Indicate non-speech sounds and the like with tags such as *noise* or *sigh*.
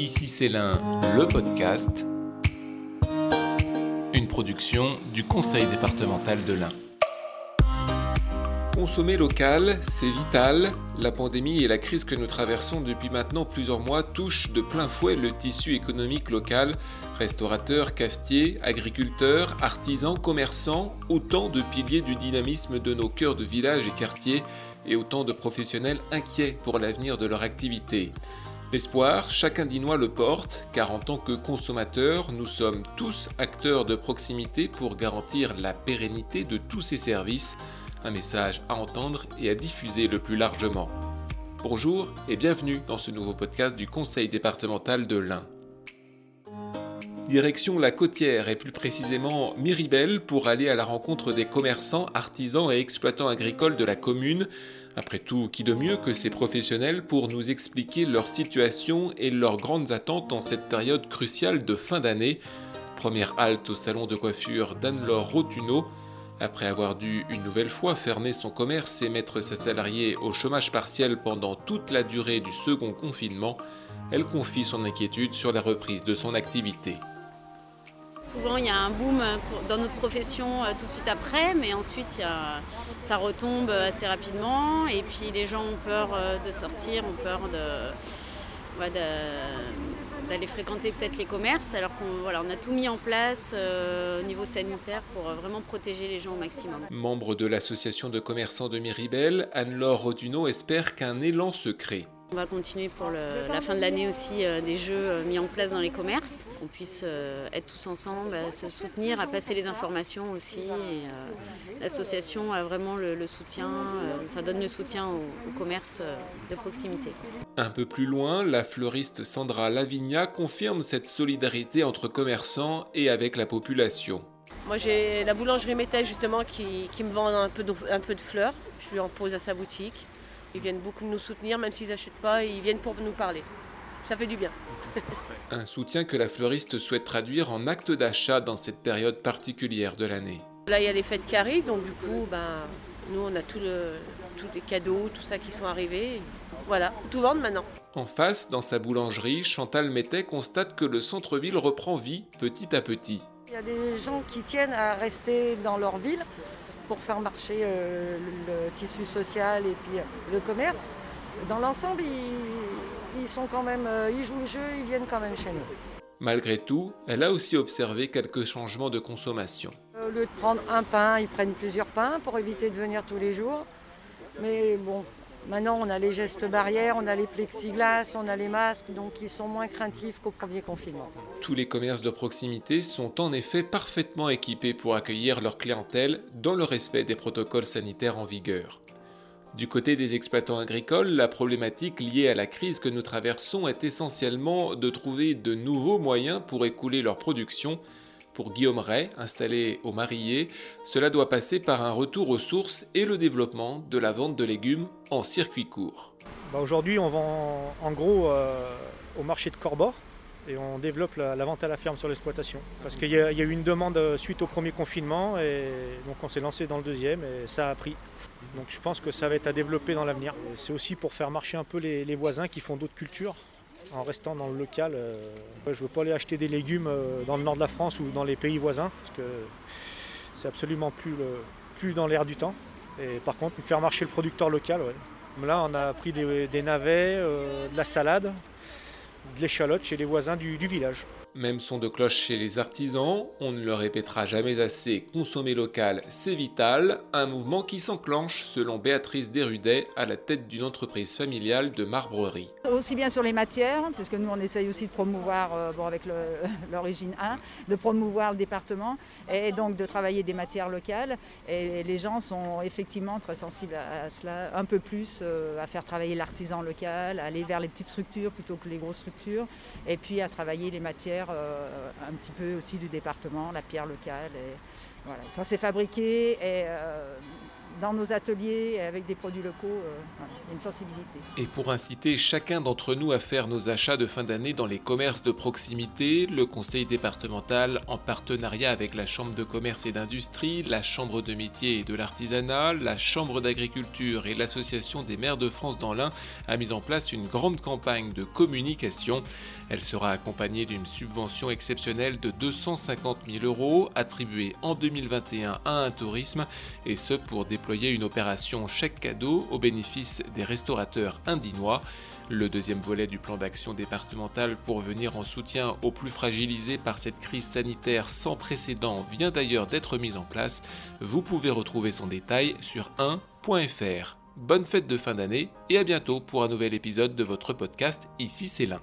Ici c'est l'un, le podcast, une production du Conseil départemental de l'Ain. Consommer local, c'est vital. La pandémie et la crise que nous traversons depuis maintenant plusieurs mois touchent de plein fouet le tissu économique local. Restaurateurs, cafetiers, agriculteurs, artisans, commerçants, autant de piliers du dynamisme de nos cœurs de villages et quartiers et autant de professionnels inquiets pour l'avenir de leur activité. L'espoir, chacun d'Inois le porte, car en tant que consommateurs, nous sommes tous acteurs de proximité pour garantir la pérennité de tous ces services, un message à entendre et à diffuser le plus largement. Bonjour et bienvenue dans ce nouveau podcast du Conseil départemental de l'Ain. Direction la côtière et plus précisément Miribel pour aller à la rencontre des commerçants, artisans et exploitants agricoles de la commune après tout, qui de mieux que ces professionnels pour nous expliquer leur situation et leurs grandes attentes en cette période cruciale de fin d'année? Première halte au salon de coiffure d'Anne-Laure Rotuneau. Après avoir dû une nouvelle fois fermer son commerce et mettre sa salariée au chômage partiel pendant toute la durée du second confinement, elle confie son inquiétude sur la reprise de son activité. Souvent, il y a un boom dans notre profession euh, tout de suite après, mais ensuite, ça retombe assez rapidement. Et puis, les gens ont peur euh, de sortir, ont peur d'aller fréquenter peut-être les commerces, alors qu'on a tout mis en place euh, au niveau sanitaire pour vraiment protéger les gens au maximum. Membre de l'association de commerçants de Miribel, Anne-Laure Roduno espère qu'un élan se crée. On va continuer pour la fin de l'année aussi euh, des jeux euh, mis en place dans les commerces, qu'on puisse euh, être tous ensemble, à se soutenir, à passer les informations aussi. L'association a vraiment le, soutien, enfin donne le soutien au, commerce de proximité. Un peu plus loin, la fleuriste Sandra Lavigna confirme cette solidarité entre commerçants et avec la population. Moi j'ai la boulangerie Métel justement qui, me vend un peu, de, un peu de fleurs. Je lui en pose à sa boutique. Ils viennent beaucoup nous soutenir, même s'ils n'achètent pas, ils viennent pour nous parler. Ça fait du bien. *laughs* Un soutien que la fleuriste souhaite traduire en acte d'achat dans cette période particulière de l'année. Là, il y a les fêtes qui arrivent, donc du coup, ben, nous, on a tous les cadeaux, tout ça qui sont arrivés. Voilà, tout vendre maintenant. En face, dans sa boulangerie, Chantal Mettet constate que le centre-ville reprend vie petit à petit. Il y a des gens qui tiennent à rester dans leur ville pour faire marcher euh, le, tissu social et puis euh, le commerce. Dans l'ensemble, ils, sont quand même, euh, ils jouent le jeu, ils viennent quand même chez nous. Malgré tout, elle a aussi observé quelques changements de consommation. Au lieu de prendre un pain, ils prennent plusieurs pains pour éviter de venir tous les jours. Mais bon, Maintenant, on a les gestes barrières, on a les plexiglas, on a les masques, donc ils sont moins craintifs qu'au premier confinement. Tous les commerces de proximité sont en effet parfaitement équipés pour accueillir leur clientèle dans le respect des protocoles sanitaires en vigueur. Du côté des exploitants agricoles, la problématique liée à la crise que nous traversons est essentiellement de trouver de nouveaux moyens pour écouler leur production pour Guillaume Ray, installé au Marillier, cela doit passer par un retour aux sources et le développement de la vente de légumes en circuit court. Bah, aujourd'hui, on vend en gros euh, au marché de Corbord et on développe la, vente à la ferme sur l'exploitation. Parce qu'il y, a eu une demande euh, suite au premier confinement et donc on s'est lancé dans le deuxième et ça a pris. Donc je pense que ça va être à développer dans l'avenir. C'est aussi pour faire marcher un peu les voisins qui font d'autres cultures en restant dans le local. Euh, je ne veux pas aller acheter des légumes euh, dans le nord de la France ou dans les pays voisins, parce que c'est absolument plus, plus dans l'air du temps. Et par contre, faire marcher le producteur local, Là, on a pris des, navets, euh, de la salade, de l'échalote chez les voisins du village. Même son de cloche chez les artisans, on ne le répétera jamais assez, consommer local, c'est vital, un mouvement qui s'enclenche selon Béatrice Derudet à la tête d'une entreprise familiale de marbrerie. Aussi bien sur les matières, puisque nous on essaye aussi de promouvoir, euh, bon, avec *laughs* l'origine 1, de promouvoir le département et donc de travailler des matières locales. Et les gens sont effectivement très sensibles à, cela, un peu plus euh, à faire travailler l'artisan local, à aller vers les petites structures plutôt que les grosses structures, et puis à travailler les matières euh, un petit peu aussi du département, la pierre locale. Quand c'est fabriqué et, euh, dans nos ateliers avec des produits locaux, euh, une sensibilité. Et pour inciter chacun d'entre nous à faire nos achats de fin d'année dans les commerces de proximité, le conseil départemental, en partenariat avec la Chambre de commerce et d'industrie, la Chambre de métier et de l'artisanat, la Chambre d'agriculture et l'Association des maires de France dans l'Ain, a mis en place une grande campagne de communication. Elle sera accompagnée d'une subvention exceptionnelle de 250 000 euros attribuée en 2021 à un tourisme et ce pour déployer une opération chèque cadeau au bénéfice des restaurateurs indinois. Le deuxième volet du plan d'action départemental pour venir en soutien aux plus fragilisés par cette crise sanitaire sans précédent vient d'ailleurs d'être mis en place. Vous pouvez retrouver son détail sur 1.fr. Bonne fête de fin d'année et à bientôt pour un nouvel épisode de votre podcast Ici c'est l'un.